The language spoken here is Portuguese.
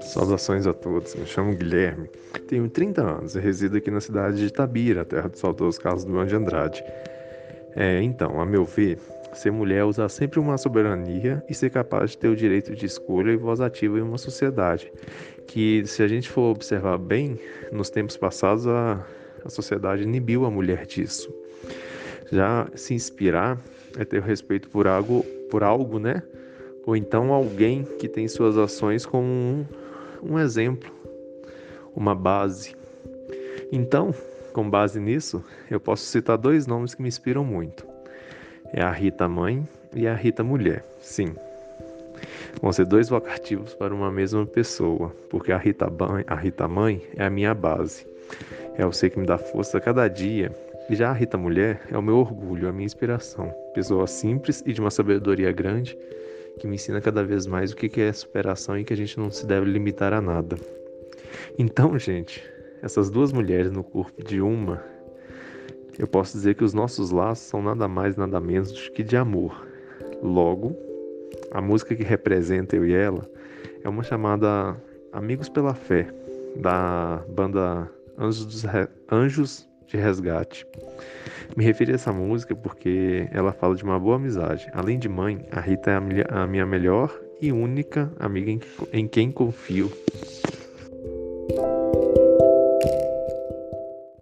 Saudações a todos, me chamo Guilherme, tenho 30 anos e resido aqui na cidade de Itabira, terra do saudoso Carlos do de Andrade. É, então, a meu ver, ser mulher é usar sempre uma soberania e ser capaz de ter o direito de escolha e voz ativa em uma sociedade. Que, se a gente for observar bem, nos tempos passados a, a sociedade inibiu a mulher disso. Já se inspirar é ter respeito por algo, por algo, né? Ou então alguém que tem suas ações como um, um exemplo, uma base. Então, com base nisso, eu posso citar dois nomes que me inspiram muito. É a Rita Mãe e a Rita Mulher. Sim. Vão ser dois vocativos para uma mesma pessoa, porque a Rita, a Rita Mãe é a minha base. É o ser que me dá força a cada dia. Já a Rita Mulher é o meu orgulho, a minha inspiração. Pessoa simples e de uma sabedoria grande que me ensina cada vez mais o que é superação e que a gente não se deve limitar a nada. Então, gente, essas duas mulheres no corpo de uma, eu posso dizer que os nossos laços são nada mais, nada menos do que de amor. Logo, a música que representa eu e ela é uma chamada Amigos pela Fé, da banda Anjos, Anjos de resgate. Me referi a essa música porque ela fala de uma boa amizade. Além de mãe, a Rita é a minha melhor e única amiga em quem confio.